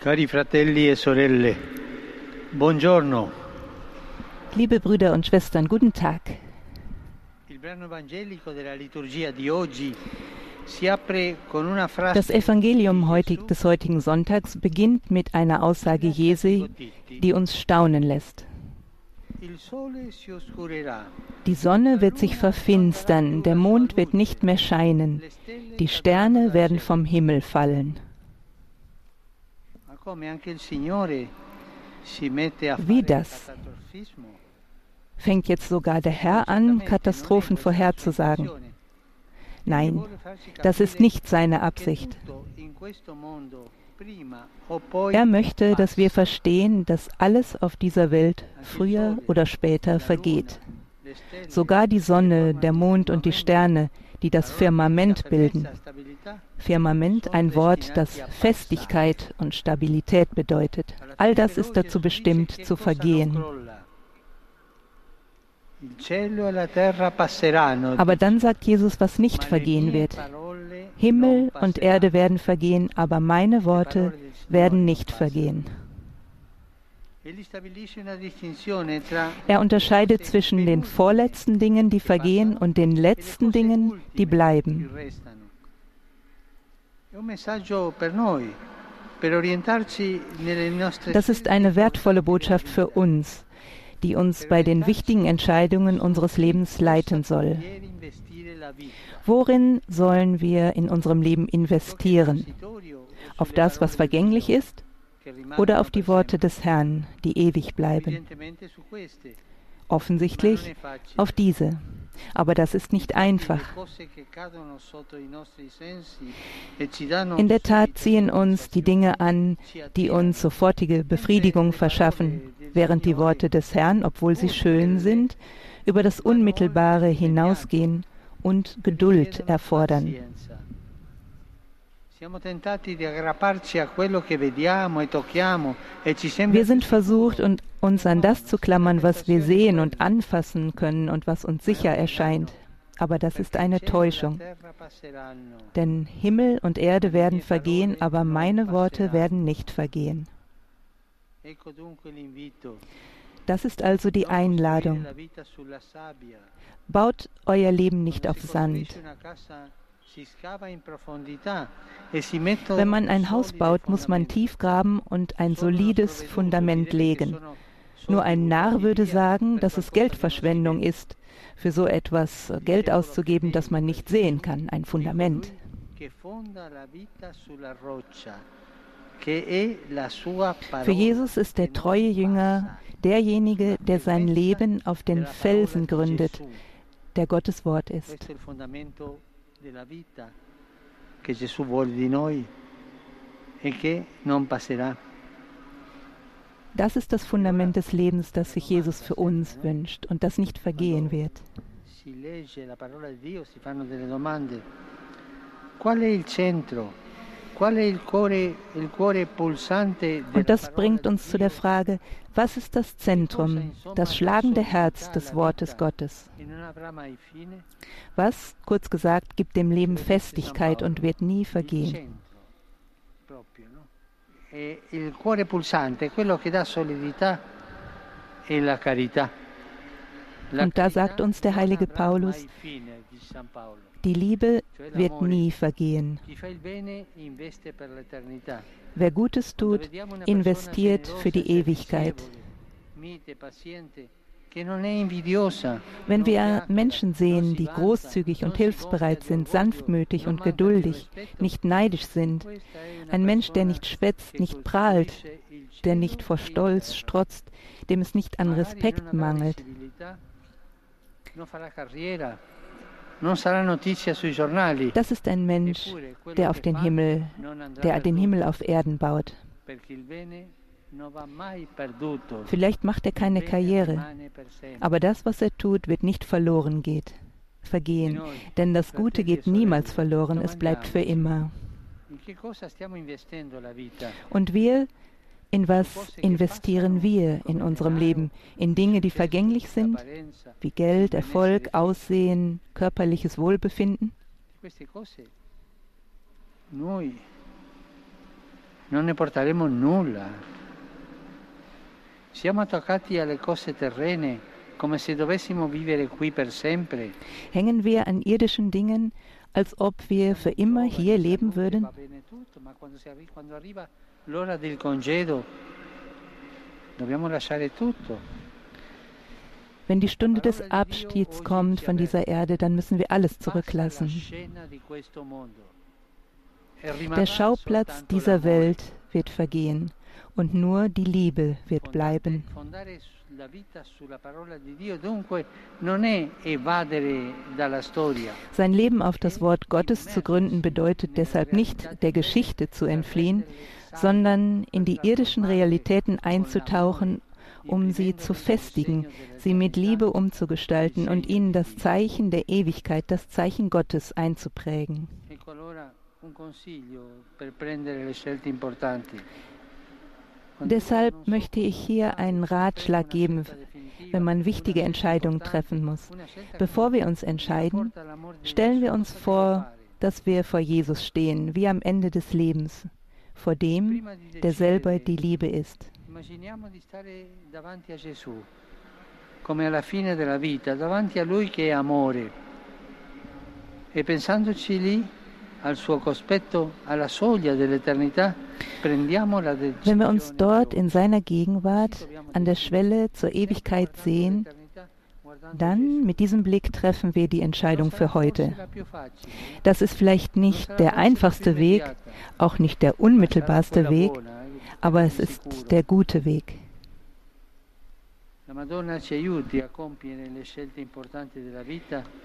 Cari fratelli e sorelle, buongiorno. Liebe Brüder und Schwestern, guten Tag. Das Evangelium heutig, des heutigen Sonntags beginnt mit einer Aussage Jesu, die uns staunen lässt. Die Sonne wird sich verfinstern, der Mond wird nicht mehr scheinen, die Sterne werden vom Himmel fallen. ma come anche il Signore si mette a Wie das? Fängt jetzt sogar der Herr an, Katastrophen vorherzusagen? Nein, das ist nicht seine Absicht. Er möchte, dass wir verstehen, dass alles auf dieser Welt früher oder später vergeht. Sogar die Sonne, der Mond und die Sterne, die das Firmament bilden. Firmament ein Wort, das Festigkeit und Stabilität bedeutet. All das ist dazu bestimmt zu vergehen. Aber dann sagt Jesus, was nicht vergehen wird. Himmel und Erde werden vergehen, aber meine Worte werden nicht vergehen. Er unterscheidet zwischen den vorletzten Dingen, die vergehen, und den letzten Dingen, die bleiben. Das ist eine wertvolle Botschaft für uns, die uns bei den wichtigen Entscheidungen unseres Lebens leiten soll. Worin sollen wir in unserem Leben investieren? Auf das, was vergänglich ist, oder auf die Worte des Herrn, die ewig bleiben? Offensichtlich auf diese. Aber das ist nicht einfach. In der Tat ziehen uns die Dinge an, die uns sofortige Befriedigung verschaffen, während die Worte des Herrn, obwohl sie schön sind, über das Unmittelbare hinausgehen und Geduld erfordern. Wir sind versucht, und uns an das zu klammern, was wir sehen und anfassen können und was uns sicher erscheint. Aber das ist eine Täuschung. Denn Himmel und Erde werden vergehen, aber meine Worte werden nicht vergehen. Das ist also die Einladung. Baut euer Leben nicht auf Sand. Wenn man ein Haus baut, muss man tief graben und ein solides Fundament legen. Nur ein Narr würde sagen, dass es Geldverschwendung ist, für so etwas Geld auszugeben, das man nicht sehen kann, ein Fundament. Für Jesus ist der treue Jünger derjenige, der sein Leben auf den Felsen gründet, der Gottes Wort ist. Della vita che Gesù vuole di noi e che non passerà. Das ist das Fundament des Lebens, das sich Jesus für uns wünscht und das nicht vergehen wird. Si legge la parola di Dio, si fanno delle domande. Qual è il centro? Und das bringt uns zu der Frage, was ist das Zentrum, das schlagende Herz des Wortes Gottes? Was, kurz gesagt, gibt dem Leben Festigkeit und wird nie vergehen? centro, proprio, no? E il cuore pulsante è quello che dà solidità e la carità. La Und da sagt uns der heilige Paulus, Die Liebe wird nie vergehen. Wer Gutes tut, investiert für die Ewigkeit. Wenn wir Menschen sehen, die großzügig und hilfsbereit sind, sanftmütig und geduldig, nicht neidisch sind, ein Mensch, der nicht schwätzt, nicht prahlt, der nicht vor Stolz strotzt, dem es nicht an Respekt mangelt. Das ist ein Mensch, der auf den Himmel, der den Himmel auf Erden baut. Vielleicht macht er keine Karriere, aber das, was er tut, wird nicht verloren geht, vergehen, denn das Gute geht niemals verloren, es bleibt für immer. Und wir, in was investieren wir in unserem Leben? In Dinge, die vergänglich sind, wie Geld, Erfolg, Aussehen, körperliches Wohlbefinden? ne. Hängen wir an irdischen Dingen, als ob wir für immer hier leben würden? L'ora del congedo dobbiamo lasciare tutto. Wenn die Stunde des Abschieds kommt von dieser Erde, dann müssen wir alles zurücklassen. Der Schauplatz dieser Welt wird vergehen und nur die Liebe wird bleiben. Sein Leben auf das Wort Gottes zu gründen bedeutet deshalb nicht, der Geschichte zu entfliehen, sondern in die irdischen Realitäten einzutauchen, um sie zu festigen, sie mit Liebe umzugestalten und ihnen das Zeichen der Ewigkeit, das Zeichen Gottes einzuprägen. Deshalb möchte ich hier einen Ratschlag geben, wenn man wichtige Entscheidungen treffen muss. Bevor wir uns entscheiden, stellen wir uns vor, dass wir vor Jesus stehen, wie am Ende des Lebens, vor dem, der selber die Liebe ist. Come alla fine della vita, davanti a Lui che è amore. E pensandoci lì, al suo cospetto, alla soglia dell'eternità, prendiamo la decisione. Wenn wir uns dort in seiner Gegenwart an der Schwelle zur Ewigkeit sehen, dann mit diesem Blick treffen wir die Entscheidung für heute. Das ist vielleicht nicht der einfachste Weg, auch nicht der unmittelbarste Weg, aber es ist der gute Weg.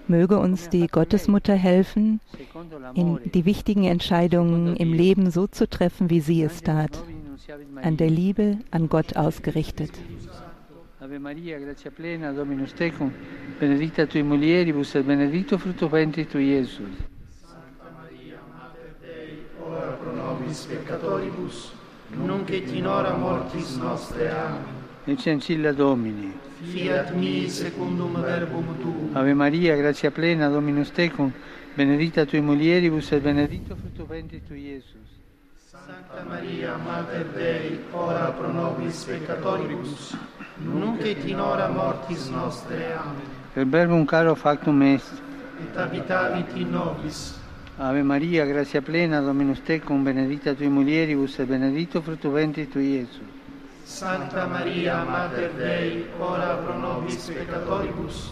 Möge uns die Gottesmutter helfen, in die wichtigen Entscheidungen im Leben so zu treffen, wie sie es tat, an der Liebe an Gott ausgerichtet. Ave Maria, grazia plena, Dominus tecum, benedicta tui mulieribus et benedictus fructus ventris tui, Iesus. Santa Maria, Mater Dei, ora pro nobis peccatoribus, nunc et in hora mortis nostre. Amen. Ecce ancilla Domini. Fiat mi secundum verbum tuum. Ave Maria, grazia plena, Dominus tecum, benedicta tui mulieribus et benedictus fructus ventris tui, Iesus. Santa Maria, Mater Dei, ora pro nobis peccatoribus, nunc et in hora mortis nostre. Amen. Per verbum caro factum est. Et habitavit in nobis. Ave Maria, grazia plena, Dominus tecum, benedicta tui mulieribus et benedictus fructus ventris tui, Iesus. Santa Maria, Mater Dei, ora pro nobis peccatoribus,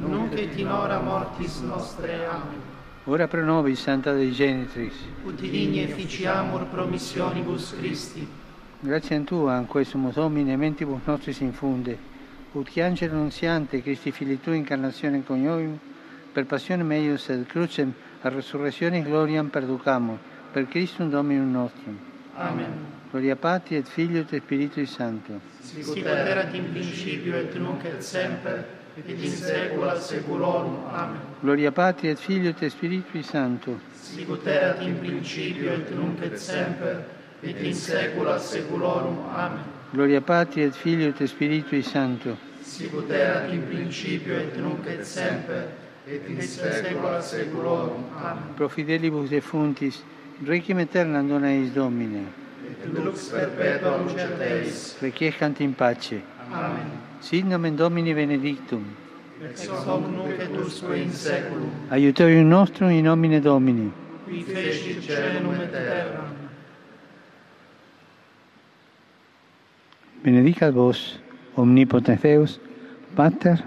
nunc et in hora mortis nostre. Amen. Ora pro nobis, Santa Dei Genitris. Ut digne ficiamur promissionibus Christi. Grazie a Tua, in questo Domine, mentibus nostris infunde, ut che angelo nunziante, Christi Fili Tui, incarnazione coniovium, per passione meius et crucem, a resurrezione gloriam perducamur, per Christum Dominum nostrum. Amen. Gloria Patri et Figlio et Spiritui Sancto. Sicut erat in principio et nunc et semper, et in saecula saeculorum. Amen. Gloria Patri et Figlio et Spiritui Sancto. Sicut erat in principio et nunc et semper, et in saecula saeculorum. Amen. Gloria Patri et Figlio et Spiritui Sancto. Sicut erat in principio et nunc et semper, et in saecula saeculorum. Amen. Pro fidelibus defuntis, requiem aeternam dona eis Domine. Et lux perpetua lucet eis. Requiescant in pace. Amen. Sit nomen Domini benedictum. Ex hoc nunc et usque in saeculum. Aiutorium nostrum in nomine Domini. Qui fecit caelum et terram. Benedicat vos, omnipotens Deus, Pater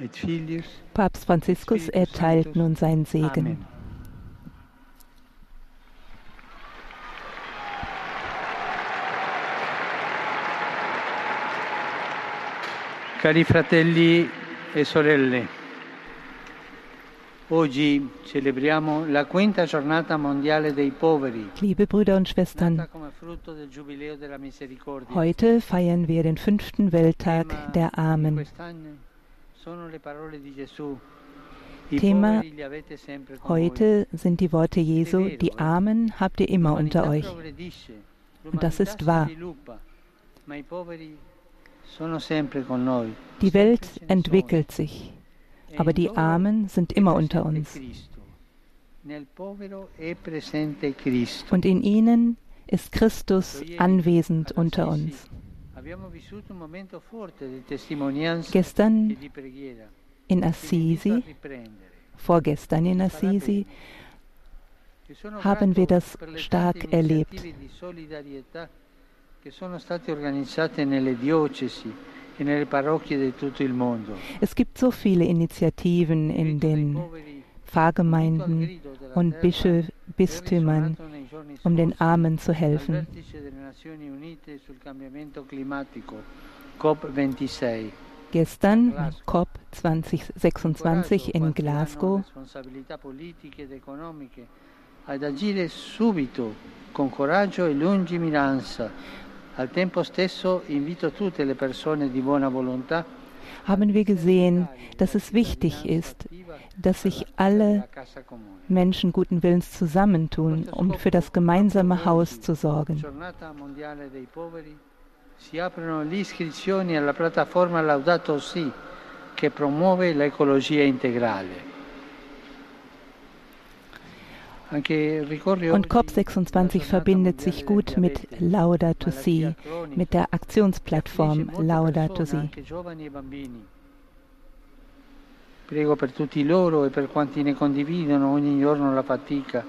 et Filius. Papst Franziskus erteilt nun seinen Segen. Amen. Cari fratelli e sorelle, oggi celebriamo la quinta giornata mondiale dei poveri, Liebe Brüder und Schwestern, heute feiern wir den fünften Welttag der Armen. Thema. Heute sind die Worte Jesu, die Armen habt ihr immer unter euch. Und das ist wahr. Die Welt entwickelt sich, aber die Armen sind immer unter uns. Cristo. Und in ihnen ist Christus anwesend unter uns. Gestern in Assisi, vorgestern in Assisi, haben wir das stark erlebt. Es gibt so viele Initiativen in den Pfarrgemeinden und Bistümern, um den Armen zu helfen. Gestern COP 2026 in Glasgow ad agire subito con coraggio e lungimiranza. Al tempo stesso invito tutte le persone di buona volontà haben wir gesehen, dass es wichtig ist, dass sich alle Menschen guten Willens zusammentun, um für das gemeinsame Haus zu sorgen. Si aprono le iscrizioni alla piattaforma Laudato Si, che promuove l'ecologia integrale. Und COP26 verbindet sich gut mit Laudato Si, mit der Aktionsplattform Laudato Si. Prego per tutti loro e per quanti ne condividono ogni giorno la fatica,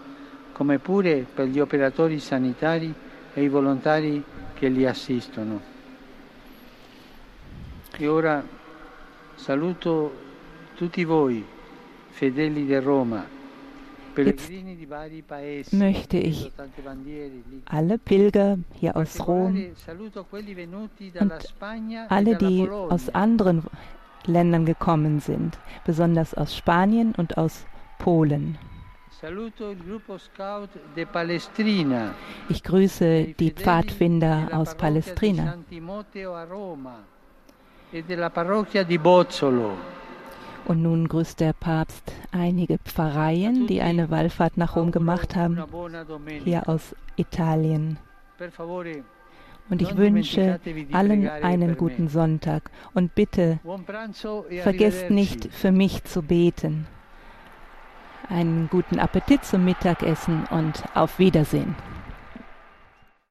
come pure per gli operatori sanitari e i volontari che li assistono. E ora saluto tutti voi, fedeli di Roma, Jetzt möchte ich alle Pilger hier aus Rom und alle, die aus anderen Ländern gekommen sind, besonders aus Spanien und aus Polen. Ich grüße die Pfadfinder aus Palestrina und nun grüßt der Papst einige Pfarreien, die eine Wallfahrt nach Rom gemacht haben, hier aus Italien. Und ich wünsche allen einen guten Sonntag. Und bitte vergesst nicht, für mich zu beten. Einen guten Appetit zum Mittagessen und auf Wiedersehen.